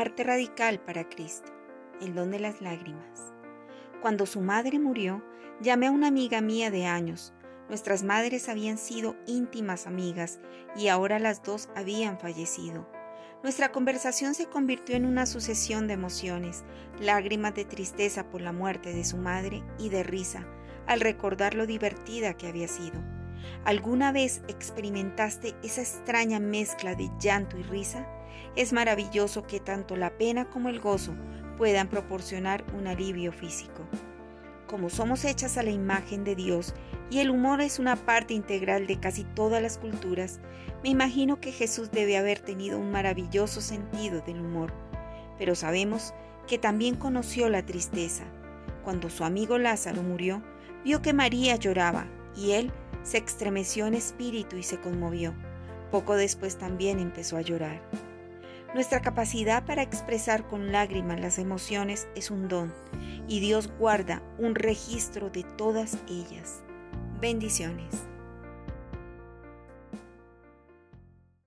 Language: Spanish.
arte radical para Cristo, el don de las lágrimas. Cuando su madre murió, llamé a una amiga mía de años. Nuestras madres habían sido íntimas amigas y ahora las dos habían fallecido. Nuestra conversación se convirtió en una sucesión de emociones, lágrimas de tristeza por la muerte de su madre y de risa al recordar lo divertida que había sido. ¿Alguna vez experimentaste esa extraña mezcla de llanto y risa? Es maravilloso que tanto la pena como el gozo puedan proporcionar un alivio físico. Como somos hechas a la imagen de Dios y el humor es una parte integral de casi todas las culturas, me imagino que Jesús debe haber tenido un maravilloso sentido del humor, pero sabemos que también conoció la tristeza. Cuando su amigo Lázaro murió, vio que María lloraba y él se estremeció en espíritu y se conmovió. Poco después también empezó a llorar. Nuestra capacidad para expresar con lágrimas las emociones es un don y Dios guarda un registro de todas ellas. Bendiciones.